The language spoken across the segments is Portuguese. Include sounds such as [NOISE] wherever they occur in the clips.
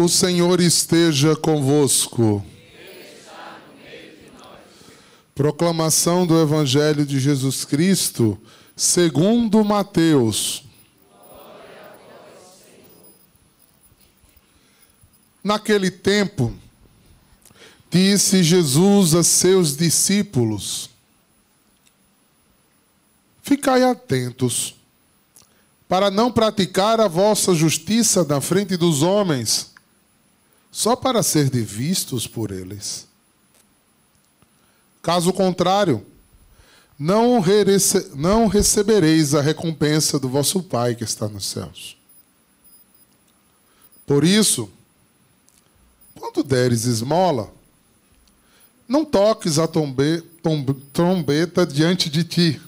O Senhor esteja convosco. Proclamação do Evangelho de Jesus Cristo, segundo Mateus. Naquele tempo, disse Jesus a seus discípulos: Ficai atentos, para não praticar a vossa justiça na frente dos homens, só para ser vistos por eles. Caso contrário, não, recebereis a recompensa do vosso Pai que está nos céus. Por isso, quando deres esmola, não toques a tombe, tom, trombeta diante de ti,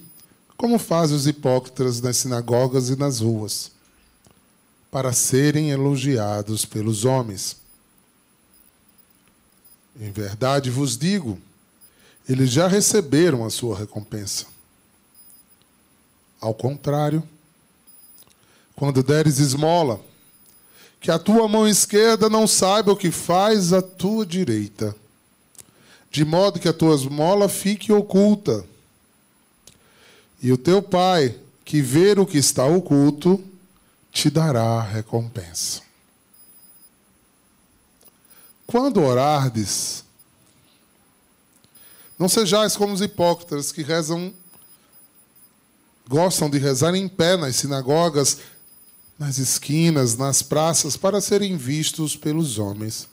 como fazem os hipócritas nas sinagogas e nas ruas, para serem elogiados pelos homens. Em verdade vos digo, eles já receberam a sua recompensa. Ao contrário, quando deres esmola, que a tua mão esquerda não saiba o que faz a tua direita, de modo que a tua esmola fique oculta. E o teu pai, que ver o que está oculto, te dará a recompensa. Quando orardes, não sejais como os hipócritas que rezam, gostam de rezar em pé nas sinagogas, nas esquinas, nas praças, para serem vistos pelos homens.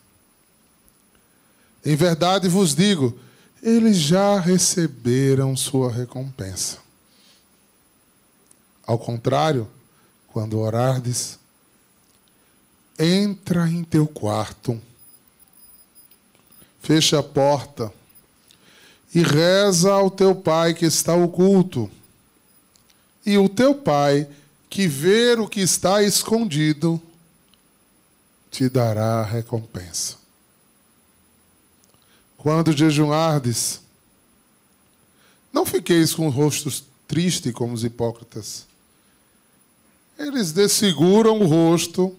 Em verdade vos digo, eles já receberam sua recompensa. Ao contrário, quando orardes, entra em teu quarto, fecha a porta e reza ao teu pai que está oculto. E o teu pai, que vê o que está escondido, te dará recompensa. Quando jejuardes, não fiqueis com rostos tristes como os hipócritas. Eles desfiguram o rosto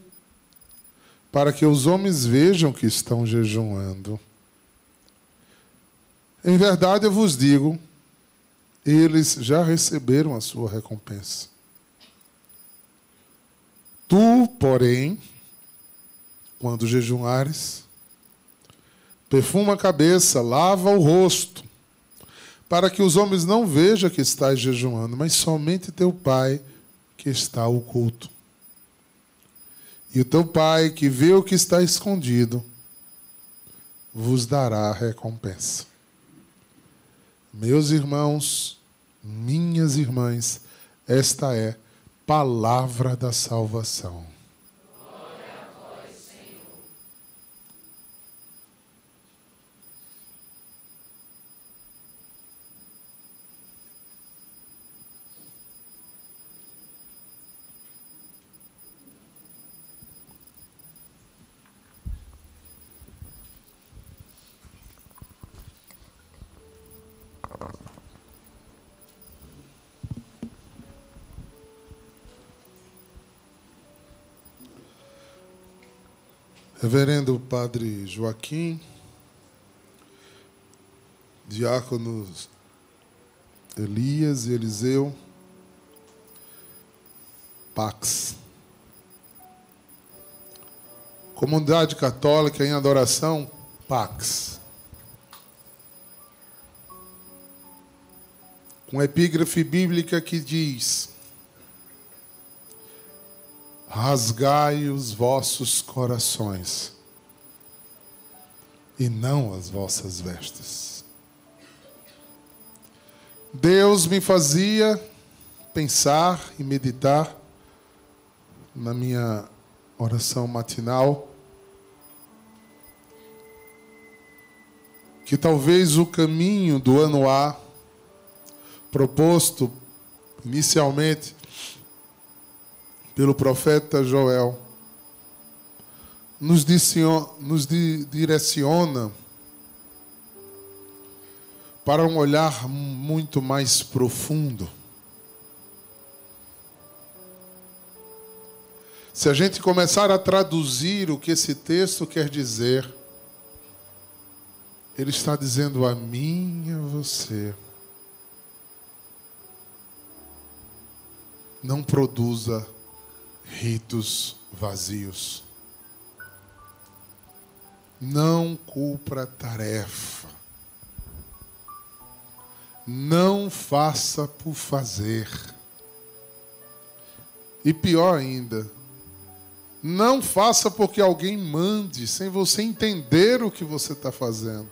para que os homens vejam que estão jejuando. Em verdade eu vos digo, eles já receberam a sua recompensa. Tu, porém, quando jejuares, perfuma a cabeça, lava o rosto, para que os homens não vejam que estás jejuando, mas somente teu Pai que está oculto. E o teu Pai que vê o que está escondido, vos dará a recompensa. Meus irmãos, minhas irmãs, esta é palavra da salvação. Reverendo Padre Joaquim, diáconos Elias e Eliseu, Pax. Comunidade Católica em Adoração, Pax. Com epígrafe bíblica que diz: rasgai os vossos corações e não as vossas vestes. Deus me fazia pensar e meditar na minha oração matinal que talvez o caminho do ano A proposto inicialmente pelo profeta Joel, nos, nos direciona para um olhar muito mais profundo. Se a gente começar a traduzir o que esse texto quer dizer, ele está dizendo a mim e a você: não produza ritos vazios. Não cumpra tarefa. Não faça por fazer. E pior ainda, não faça porque alguém mande, sem você entender o que você está fazendo.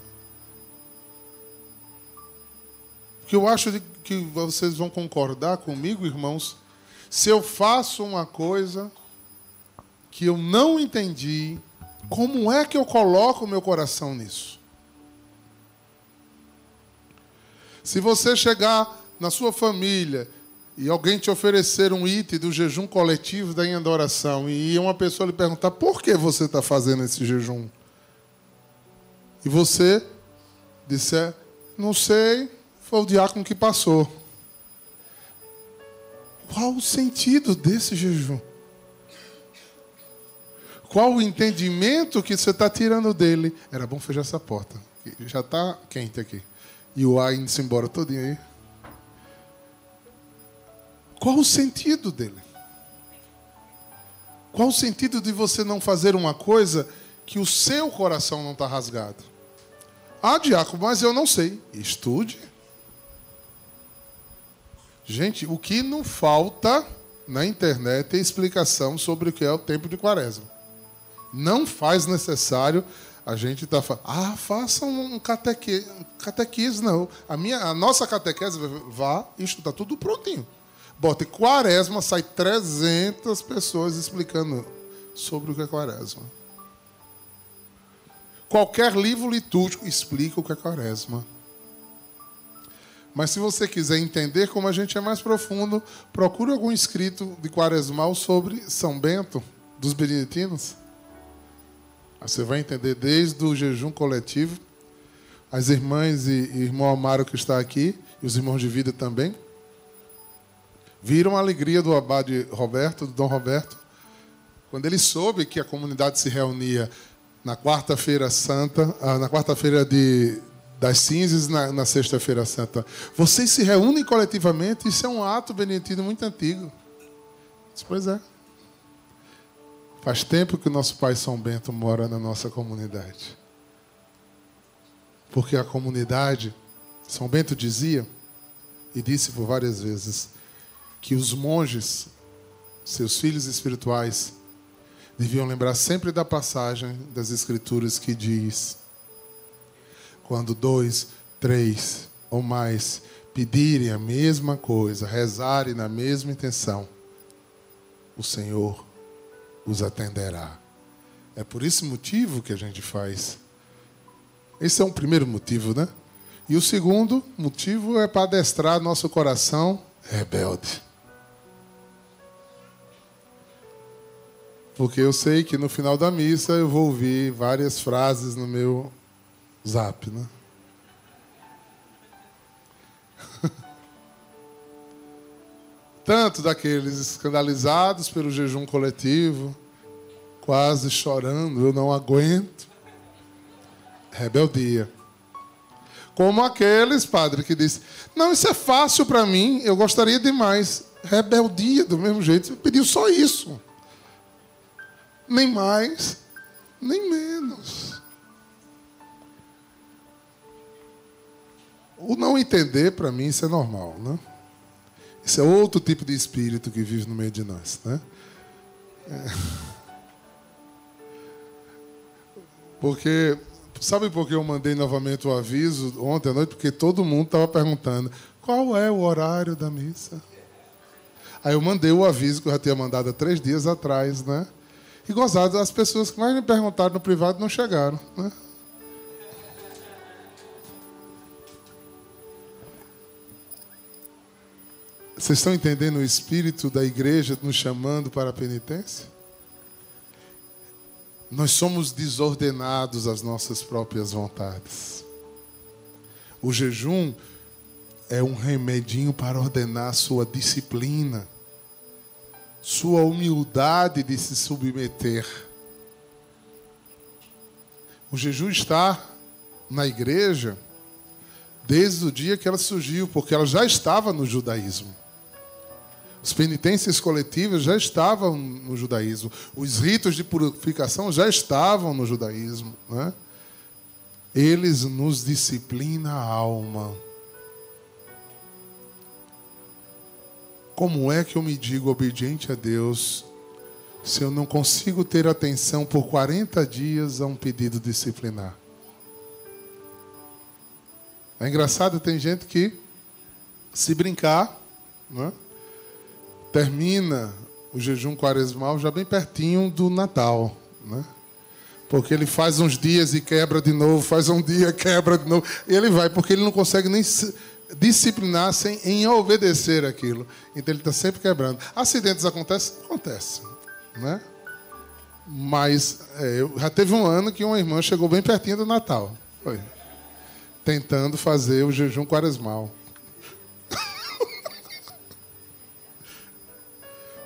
Porque eu acho que vocês vão concordar comigo, irmãos, se eu faço uma coisa que eu não entendi, como é que eu coloco o meu coração nisso? Se você chegar na sua família e alguém te oferecer um item do jejum coletivo da adoração e uma pessoa lhe perguntar por que você está fazendo esse jejum, e você disser, não sei, foi o diácono que passou. Qual o sentido desse jejum? Qual o entendimento que você está tirando dele? Era bom fechar essa porta. Já está quente aqui. E o ar indo-se embora todinho aí. Qual o sentido dele? Qual o sentido de você não fazer uma coisa que o seu coração não está rasgado? Ah, diácono, mas eu não sei. Estude. Gente, o que não falta na internet é explicação sobre o que é o tempo de quaresma. Não faz necessário a gente estar tá falando, ah, faça um cateque, catequese, não. A, minha, a nossa catequese, vá estudar tudo prontinho. Bota quaresma, sai 300 pessoas explicando sobre o que é quaresma. Qualquer livro litúrgico explica o que é quaresma. Mas se você quiser entender como a gente é mais profundo, procure algum escrito de quaresmal sobre São Bento, dos beneditinos. Você vai entender desde o jejum coletivo, as irmãs e, irmão Amaro que está aqui, e os irmãos de vida também, viram a alegria do abade Roberto, do Dom Roberto, quando ele soube que a comunidade se reunia na quarta-feira santa, ah, na quarta-feira de das cinzas na, na sexta-feira santa. Vocês se reúnem coletivamente, isso é um ato beneditino muito antigo. Pois é. Faz tempo que o nosso pai São Bento mora na nossa comunidade. Porque a comunidade, São Bento dizia, e disse por várias vezes, que os monges, seus filhos espirituais, deviam lembrar sempre da passagem das Escrituras que diz: quando dois, três ou mais pedirem a mesma coisa, rezarem na mesma intenção, o Senhor os atenderá. É por esse motivo que a gente faz. Esse é um primeiro motivo, né? E o segundo motivo é para adestrar nosso coração rebelde. Porque eu sei que no final da missa eu vou ouvir várias frases no meu zap, né? [LAUGHS] Tanto daqueles escandalizados pelo jejum coletivo, quase chorando, eu não aguento. Rebeldia. Como aqueles, padre, que disse: Não, isso é fácil para mim, eu gostaria de mais. Rebeldia, do mesmo jeito, pediu só isso. Nem mais, nem menos. O não entender, para mim, isso é normal, né? Isso é outro tipo de espírito que vive no meio de nós. Né? É. Porque, sabe por que eu mandei novamente o aviso ontem à noite? Porque todo mundo estava perguntando qual é o horário da missa. Aí eu mandei o aviso que eu já tinha mandado há três dias atrás, né? E gozado, as pessoas que mais me perguntaram no privado não chegaram, né? Vocês estão entendendo o espírito da igreja nos chamando para a penitência? Nós somos desordenados às nossas próprias vontades. O jejum é um remedinho para ordenar sua disciplina, sua humildade de se submeter. O jejum está na igreja desde o dia que ela surgiu, porque ela já estava no judaísmo. As penitências coletivas já estavam no judaísmo. Os ritos de purificação já estavam no judaísmo. Né? Eles nos disciplinam a alma. Como é que eu me digo obediente a Deus se eu não consigo ter atenção por 40 dias a um pedido disciplinar? É engraçado, tem gente que, se brincar, né, termina o jejum quaresmal já bem pertinho do Natal. Né? Porque ele faz uns dias e quebra de novo, faz um dia, quebra de novo. E ele vai, porque ele não consegue nem disciplinar sem em obedecer aquilo. Então ele está sempre quebrando. Acidentes acontecem? Acontecem. Né? Mas é, já teve um ano que uma irmã chegou bem pertinho do Natal. Foi tentando fazer o jejum quaresmal.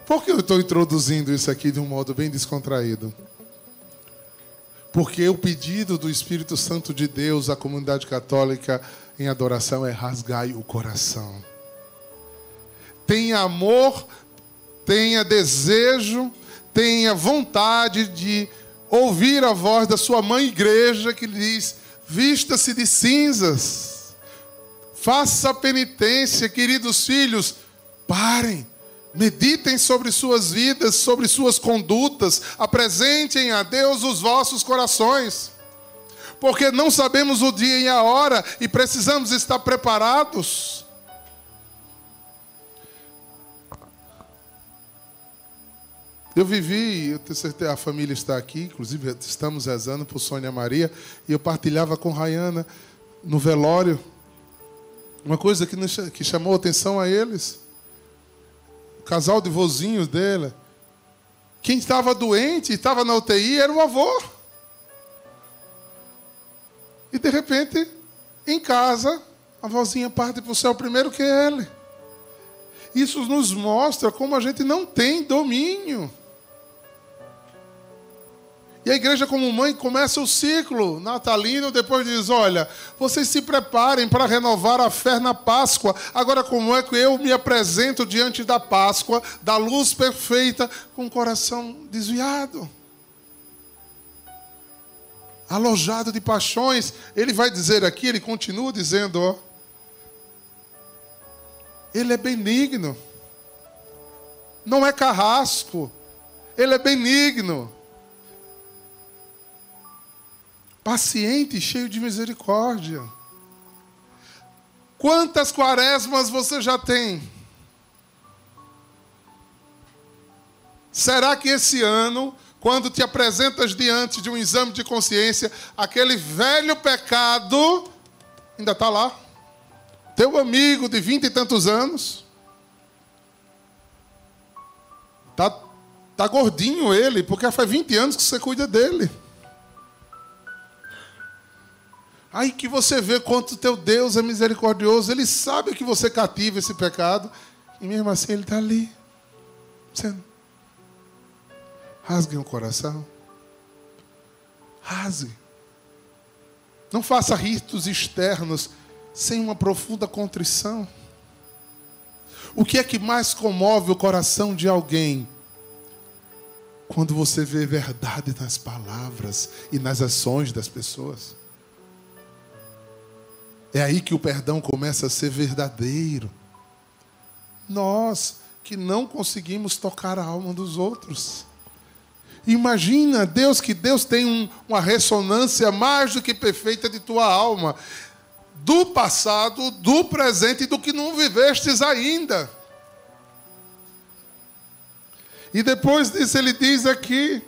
Por que eu estou introduzindo isso aqui de um modo bem descontraído? Porque o pedido do Espírito Santo de Deus à comunidade católica em adoração é rasgai o coração. Tenha amor, tenha desejo, tenha vontade de ouvir a voz da sua mãe igreja que lhe diz: vista-se de cinzas, faça penitência, queridos filhos, parem, meditem sobre suas vidas, sobre suas condutas, apresentem a Deus os vossos corações, porque não sabemos o dia e a hora e precisamos estar preparados. Eu vivi, eu tenho certeza, a família está aqui, inclusive estamos rezando por Sônia Maria, e eu partilhava com Rayana no velório uma coisa que, nos, que chamou atenção a eles. Casal de vozinhos dele. Quem estava doente, estava na UTI, era o avô. E de repente, em casa, a vozinha parte para o céu primeiro que ele. Isso nos mostra como a gente não tem domínio. E a igreja, como mãe, começa o ciclo natalino, depois diz: Olha, vocês se preparem para renovar a fé na Páscoa. Agora, como é que eu me apresento diante da Páscoa, da luz perfeita, com o coração desviado? Alojado de paixões. Ele vai dizer aqui, ele continua dizendo: ó, Ele é benigno, não é carrasco, ele é benigno paciente e cheio de misericórdia. Quantas quaresmas você já tem? Será que esse ano, quando te apresentas diante de um exame de consciência, aquele velho pecado ainda está lá? Teu amigo de vinte e tantos anos? Tá, tá gordinho ele, porque faz 20 anos que você cuida dele. Aí que você vê quanto teu Deus é misericordioso, ele sabe que você cativa esse pecado, e mesmo assim ele está ali. Você rasgue o coração. Rasgue. Não faça ritos externos sem uma profunda contrição. O que é que mais comove o coração de alguém? Quando você vê verdade nas palavras e nas ações das pessoas. É aí que o perdão começa a ser verdadeiro. Nós que não conseguimos tocar a alma dos outros. Imagina, Deus, que Deus tem um, uma ressonância mais do que perfeita de tua alma, do passado, do presente e do que não vivestes ainda. E depois disso ele diz aqui: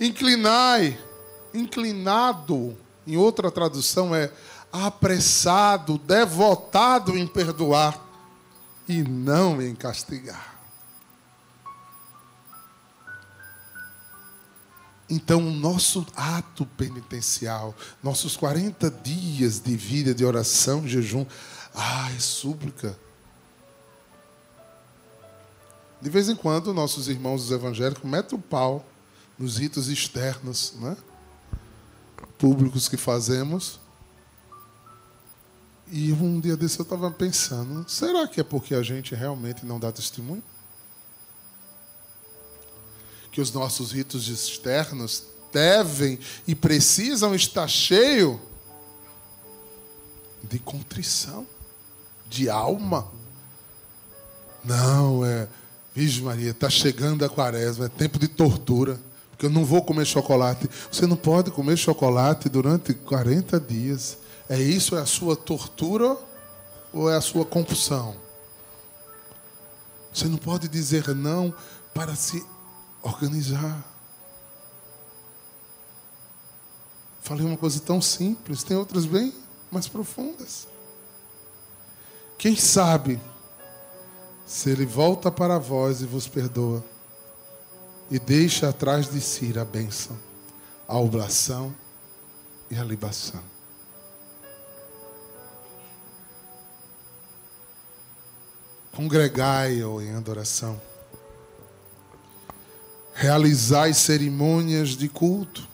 inclinai, inclinado, em outra tradução é apressado, devotado em perdoar e não em castigar. Então, o nosso ato penitencial, nossos 40 dias de vida de oração, jejum, ah, é súplica. De vez em quando, nossos irmãos evangélicos metem o pau nos ritos externos, né? públicos que fazemos. E um dia desse eu estava pensando: será que é porque a gente realmente não dá testemunho? Que os nossos ritos externos devem e precisam estar cheios de contrição, de alma. Não, é. Virgem Maria, está chegando a quaresma, é tempo de tortura. Porque eu não vou comer chocolate. Você não pode comer chocolate durante 40 dias. É isso? É a sua tortura ou é a sua compulsão? Você não pode dizer não para se organizar. Falei uma coisa tão simples, tem outras bem mais profundas. Quem sabe se ele volta para vós e vos perdoa e deixa atrás de si a bênção, a oblação e a libação. Congregai-o em adoração. Realizai cerimônias de culto.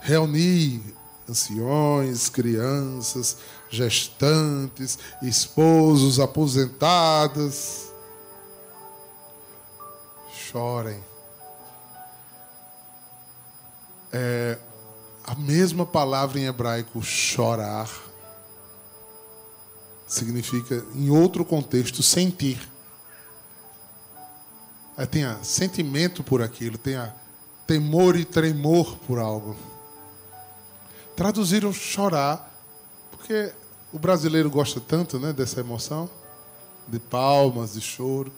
Reuni anciões, crianças, gestantes, esposos, aposentados. Chorem. É, a mesma palavra em hebraico, chorar, significa, em outro contexto, sentir. É, tenha sentimento por aquilo, tenha temor e tremor por algo. Traduziram chorar, porque o brasileiro gosta tanto né, dessa emoção, de palmas, de choro.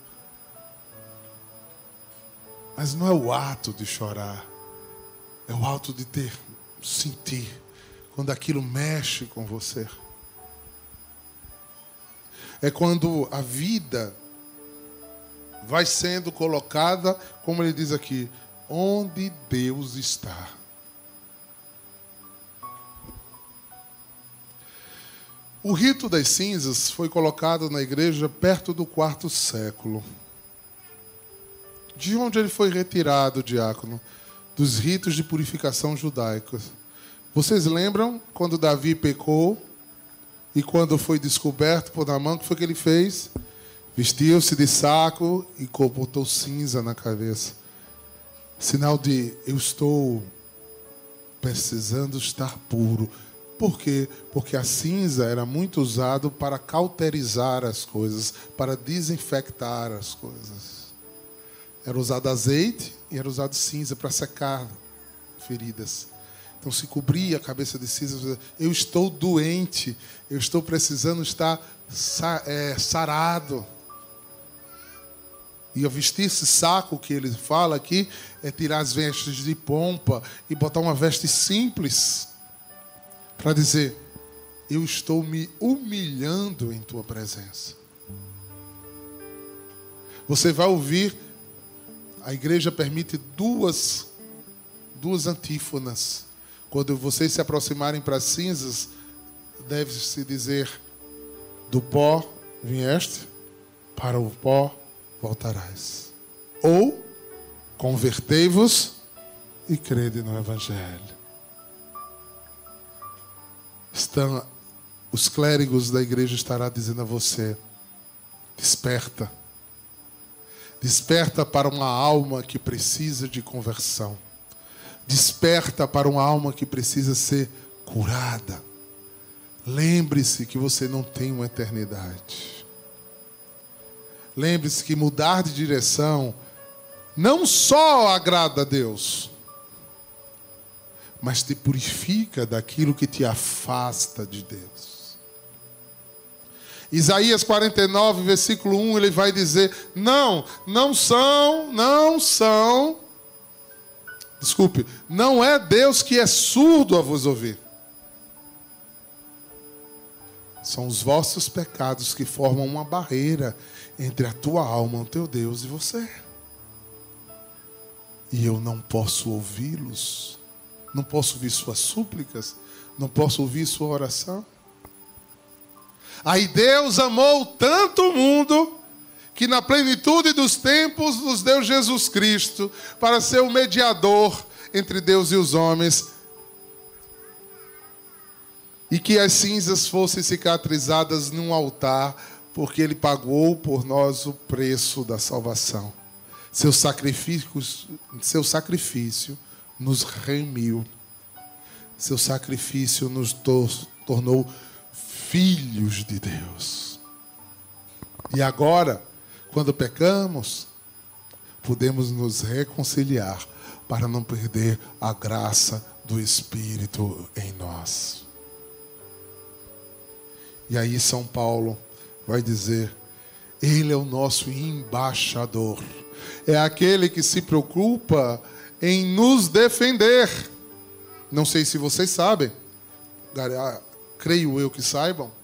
Mas não é o ato de chorar, é o ato de ter, sentir, quando aquilo mexe com você. É quando a vida vai sendo colocada, como ele diz aqui, onde Deus está. O rito das cinzas foi colocado na igreja perto do quarto século. De onde ele foi retirado, diácono? Dos ritos de purificação judaicos. Vocês lembram quando Davi pecou e quando foi descoberto por Namã, o que foi que ele fez? Vestiu-se de saco e botou cinza na cabeça. Sinal de eu estou precisando estar puro. Por quê? Porque a cinza era muito usado para cauterizar as coisas, para desinfectar as coisas. Era usado azeite e era usado cinza para secar feridas. Então se cobria a cabeça de cinza. Eu estou doente, eu estou precisando estar é, sarado. E eu vestir esse saco que ele fala aqui é tirar as vestes de pompa e botar uma veste simples para dizer: Eu estou me humilhando em tua presença. Você vai ouvir, a igreja permite duas, duas antífonas. Quando vocês se aproximarem para as cinzas, deve-se dizer: Do pó vieste, para o pó voltarás. Ou convertei-vos e crede no Evangelho estão, os clérigos da igreja estará dizendo a você: desperta. Desperta para uma alma que precisa de conversão. Desperta para uma alma que precisa ser curada. Lembre-se que você não tem uma eternidade. Lembre-se que mudar de direção não só agrada a Deus, mas te purifica daquilo que te afasta de Deus. Isaías 49, versículo 1, ele vai dizer: Não, não são, não são. Desculpe, não é Deus que é surdo a vos ouvir. São os vossos pecados que formam uma barreira entre a tua alma, o teu Deus e você. E eu não posso ouvi-los não posso ouvir suas súplicas? Não posso ouvir sua oração? Aí Deus amou tanto o mundo que na plenitude dos tempos nos deu Jesus Cristo para ser o mediador entre Deus e os homens. E que as cinzas fossem cicatrizadas num altar, porque ele pagou por nós o preço da salvação. Seu sacrifício, seu sacrifício nos remiu. Seu sacrifício nos tornou filhos de Deus. E agora, quando pecamos, podemos nos reconciliar para não perder a graça do Espírito em nós. E aí São Paulo vai dizer: Ele é o nosso embaixador, é aquele que se preocupa em nos defender. Não sei se vocês sabem, creio eu que saibam.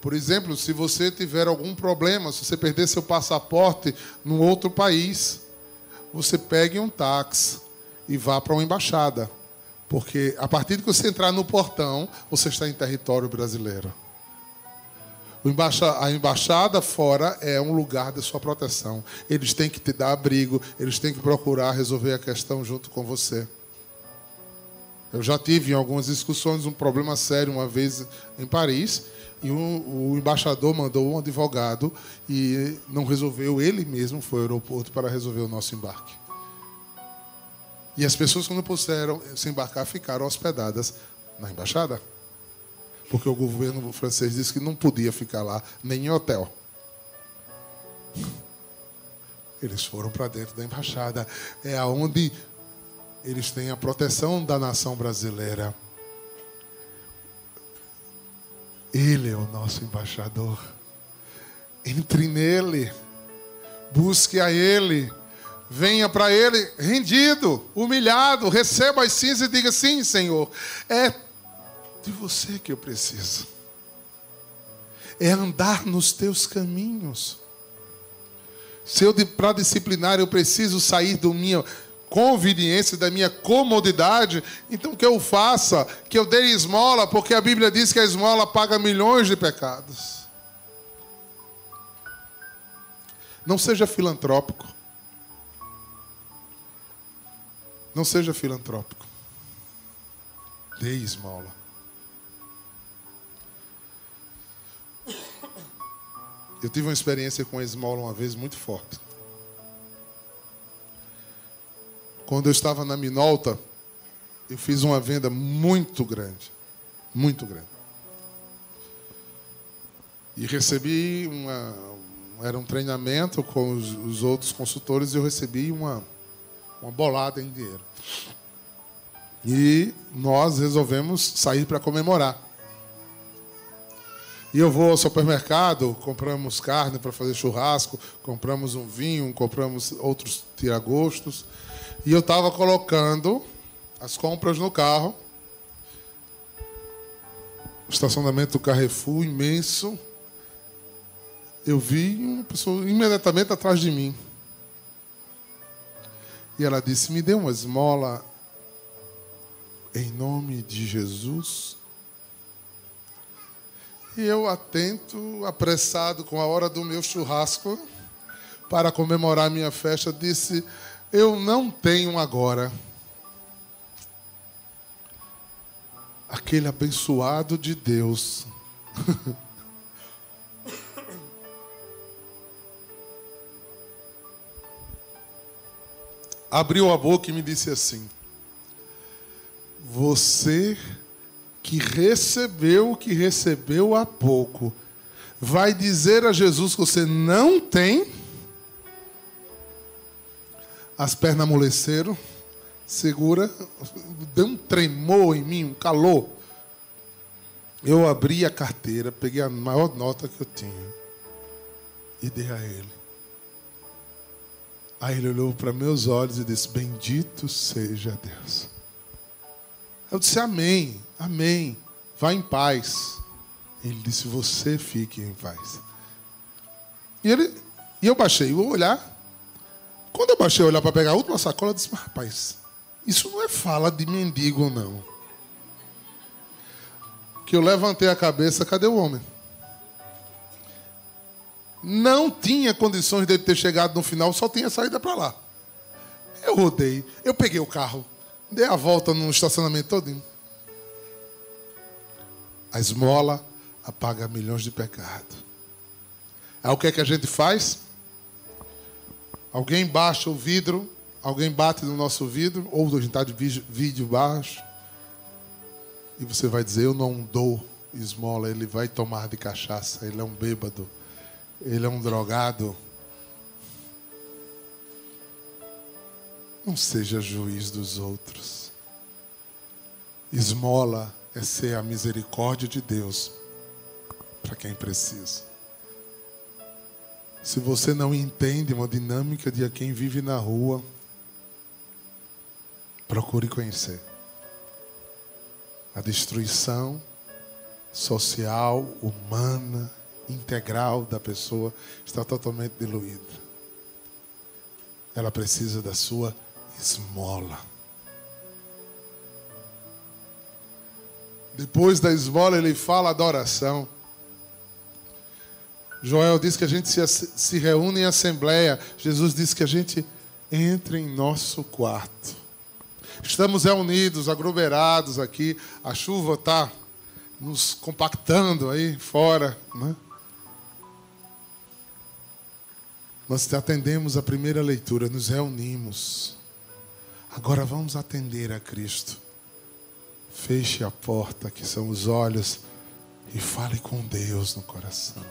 Por exemplo, se você tiver algum problema, se você perder seu passaporte num outro país, você pegue um táxi e vá para uma embaixada. Porque a partir de que você entrar no portão, você está em território brasileiro. A embaixada fora é um lugar de sua proteção. Eles têm que te dar abrigo, eles têm que procurar resolver a questão junto com você. Eu já tive em algumas discussões um problema sério uma vez em Paris e o, o embaixador mandou um advogado e não resolveu ele mesmo, foi ao aeroporto para resolver o nosso embarque. E as pessoas que não puderam se embarcar ficaram hospedadas na embaixada porque o governo francês disse que não podia ficar lá, nem em hotel. Eles foram para dentro da embaixada. É aonde eles têm a proteção da nação brasileira. Ele é o nosso embaixador. Entre nele. Busque a ele. Venha para ele rendido, humilhado, receba as cinzas e diga: Sim, Senhor. É de você que eu preciso. É andar nos teus caminhos. Se eu para disciplinar eu preciso sair da minha conveniência, da minha comodidade, então que eu faça, que eu dê esmola, porque a Bíblia diz que a esmola paga milhões de pecados. Não seja filantrópico. Não seja filantrópico. Dê esmola. Eu tive uma experiência com a esmola uma vez muito forte. Quando eu estava na Minolta, eu fiz uma venda muito grande. Muito grande. E recebi uma. Era um treinamento com os, os outros consultores e eu recebi uma, uma bolada em dinheiro. E nós resolvemos sair para comemorar. E eu vou ao supermercado, compramos carne para fazer churrasco, compramos um vinho, compramos outros tiragostos. E eu estava colocando as compras no carro. O estacionamento do Carrefour imenso. Eu vi uma pessoa imediatamente atrás de mim. E ela disse: Me dê uma esmola em nome de Jesus. E eu atento, apressado com a hora do meu churrasco, para comemorar minha festa, disse: Eu não tenho agora. Aquele abençoado de Deus. [LAUGHS] Abriu a boca e me disse assim: Você que recebeu o que recebeu há pouco, vai dizer a Jesus que você não tem? As pernas amoleceram, segura, deu um tremor em mim, um calor. Eu abri a carteira, peguei a maior nota que eu tinha e dei a ele. Aí ele olhou para meus olhos e disse: Bendito seja Deus. Eu disse: Amém. Amém. Vá em paz. Ele disse: Você fique em paz. E, ele, e eu baixei o olhar. Quando eu baixei olhar para pegar a última sacola, eu disse: Mas rapaz, isso não é fala de mendigo, não. Que eu levantei a cabeça, cadê o homem? não tinha condições dele ter chegado no final, só tinha saída para lá. Eu rodei, eu peguei o carro, dei a volta no estacionamento todinho. A esmola apaga milhões de pecados. Aí o que é que a gente faz? Alguém baixa o vidro, alguém bate no nosso vidro, ou a gente está de vídeo baixo, e você vai dizer: Eu não dou esmola, ele vai tomar de cachaça, ele é um bêbado, ele é um drogado. Não seja juiz dos outros. Esmola é ser a misericórdia de Deus para quem precisa. Se você não entende uma dinâmica de quem vive na rua, procure conhecer. A destruição social, humana, integral da pessoa está totalmente diluída. Ela precisa da sua esmola. Depois da esmola, ele fala da oração. Joel diz que a gente se, se reúne em assembleia. Jesus diz que a gente entre em nosso quarto. Estamos reunidos, aglomerados aqui. A chuva está nos compactando aí fora. Né? Nós atendemos a primeira leitura, nos reunimos. Agora vamos atender a Cristo. Feche a porta, que são os olhos, e fale com Deus no coração.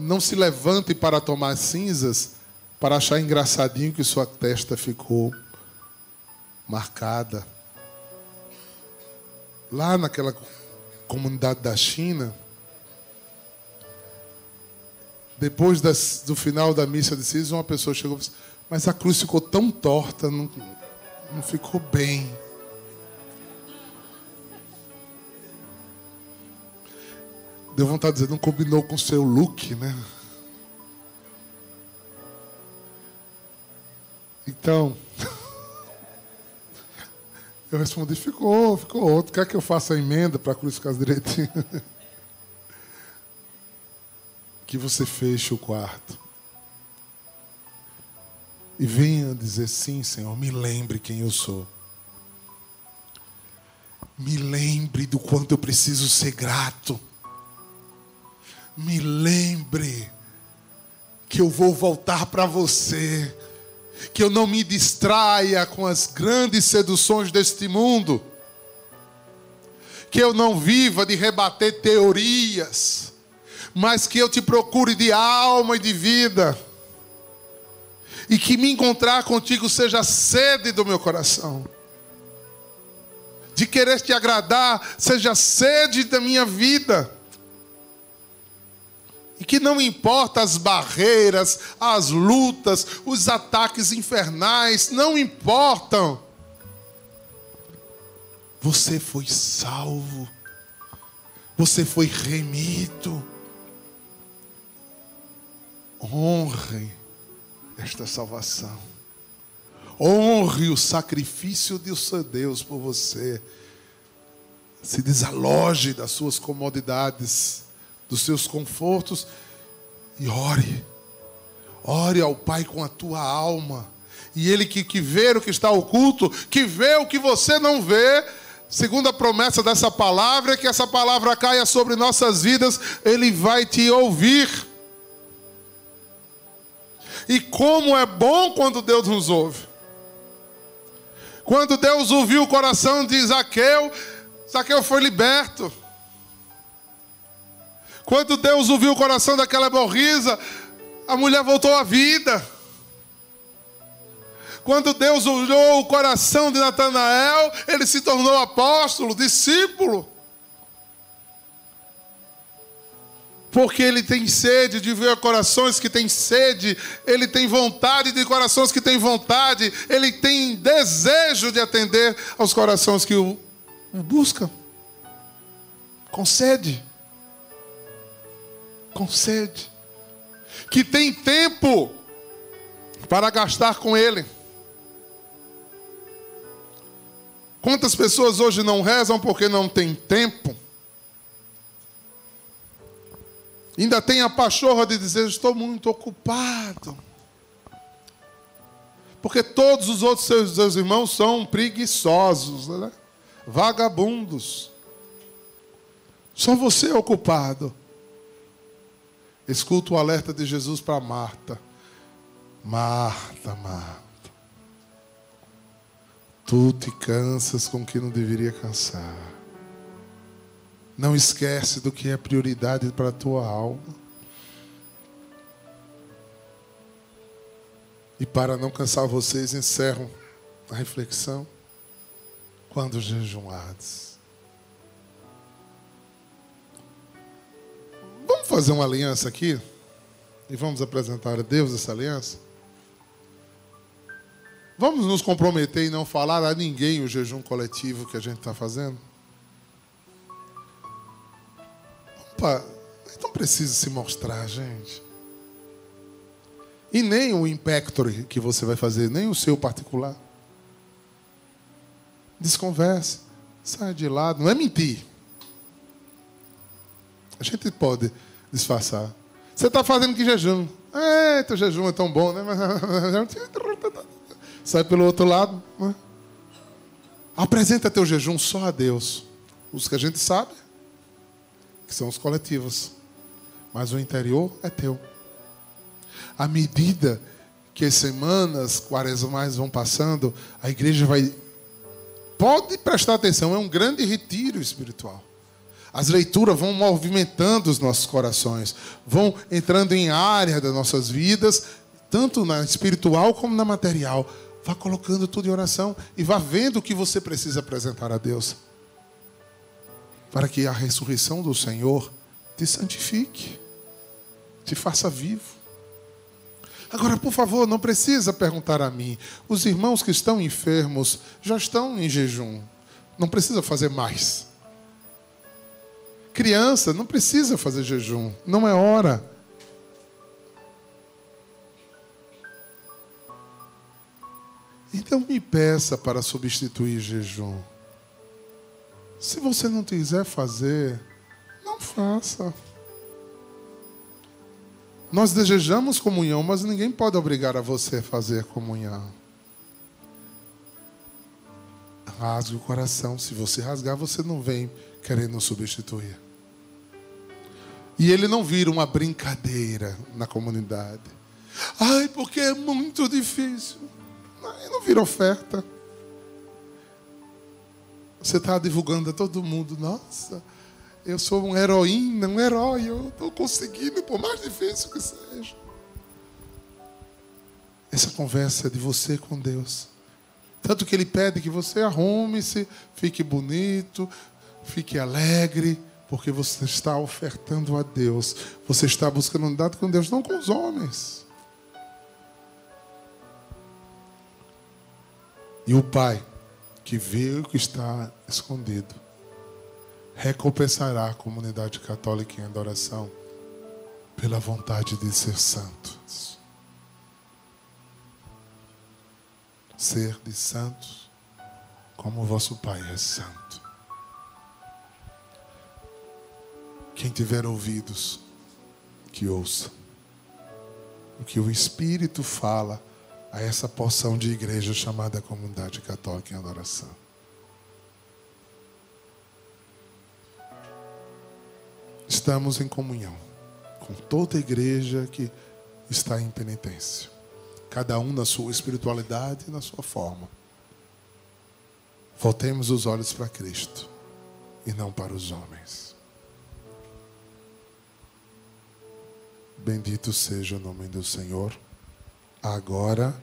Não se levante para tomar cinzas para achar engraçadinho que sua testa ficou marcada. Lá naquela comunidade da China, depois das, do final da missa de cinzas, uma pessoa chegou e disse: Mas a cruz ficou tão torta, não, não ficou bem. Deu vontade de dizer, não combinou com o seu look, né? Então, [LAUGHS] eu respondi, ficou, ficou outro. Quer que eu faça a emenda para a cruz ficar direitinho? [LAUGHS] que você feche o quarto. E venha dizer sim, Senhor, me lembre quem eu sou. Me lembre do quanto eu preciso ser grato me lembre que eu vou voltar para você, que eu não me distraia com as grandes seduções deste mundo, que eu não viva de rebater teorias, mas que eu te procure de alma e de vida, e que me encontrar contigo seja sede do meu coração. De querer te agradar, seja sede da minha vida e que não importa as barreiras, as lutas, os ataques infernais, não importam. Você foi salvo. Você foi remido. Honre esta salvação. Honre o sacrifício de seu Deus por você. Se desaloje das suas comodidades dos seus confortos e ore. Ore ao Pai com a tua alma. E Ele que, que vê o que está oculto, que vê o que você não vê, segundo a promessa dessa palavra, que essa palavra caia sobre nossas vidas, Ele vai te ouvir. E como é bom quando Deus nos ouve. Quando Deus ouviu o coração de Zaqueu, Zaqueu foi liberto. Quando Deus ouviu o coração daquela morrisa, a mulher voltou à vida. Quando Deus olhou o coração de Natanael, ele se tornou apóstolo, discípulo. Porque ele tem sede de ver corações que têm sede, ele tem vontade de corações que têm vontade, ele tem desejo de atender aos corações que o, buscam. Com sede com sede, que tem tempo para gastar com Ele. Quantas pessoas hoje não rezam porque não tem tempo? Ainda tem a pachorra de dizer: estou muito ocupado. Porque todos os outros seus, seus irmãos são preguiçosos, né? vagabundos. Só você é ocupado. Escuta o alerta de Jesus para Marta. Marta, Marta. Tu te cansas com o que não deveria cansar. Não esquece do que é prioridade para a tua alma. E para não cansar vocês, encerro a reflexão. Quando jejuados. Fazer uma aliança aqui? E vamos apresentar a Deus essa aliança? Vamos nos comprometer e não falar a ninguém o jejum coletivo que a gente está fazendo? Opa, não precisa se mostrar, gente. E nem o impactor que você vai fazer, nem o seu particular. Desconverse. Sai de lado. Não é mentir. A gente pode disfarçar. Você está fazendo que jejum? É, teu jejum é tão bom, né? [LAUGHS] Sai pelo outro lado. Né? Apresenta teu jejum só a Deus. Os que a gente sabe, que são os coletivos. Mas o interior é teu à medida que as semanas quaresmais vão passando, a igreja vai. Pode prestar atenção, é um grande retiro espiritual. As leituras vão movimentando os nossos corações, vão entrando em área das nossas vidas, tanto na espiritual como na material. Vá colocando tudo em oração e vá vendo o que você precisa apresentar a Deus. Para que a ressurreição do Senhor te santifique, te faça vivo. Agora, por favor, não precisa perguntar a mim. Os irmãos que estão enfermos já estão em jejum. Não precisa fazer mais. Criança não precisa fazer jejum. Não é hora. Então me peça para substituir jejum. Se você não quiser fazer, não faça. Nós desejamos comunhão, mas ninguém pode obrigar a você a fazer comunhão. Rasgue o coração. Se você rasgar, você não vem querendo substituir. E ele não vira uma brincadeira na comunidade. Ai, porque é muito difícil. Ele não vira oferta. Você está divulgando a todo mundo. Nossa, eu sou um heroína, um herói, eu estou conseguindo, por mais difícil que seja. Essa conversa é de você com Deus. Tanto que Ele pede que você arrume-se, fique bonito, fique alegre, porque você está ofertando a Deus. Você está buscando dado com Deus, não com os homens. E o Pai, que vê o que está escondido, recompensará a comunidade católica em adoração pela vontade de ser santos. Ser de santos como o vosso Pai é santo. Quem tiver ouvidos, que ouça o que o Espírito fala a essa porção de igreja chamada Comunidade Católica em Adoração. estamos em comunhão com toda a igreja que está em penitência. Cada um na sua espiritualidade e na sua forma. Voltemos os olhos para Cristo e não para os homens. Bendito seja o nome do Senhor, agora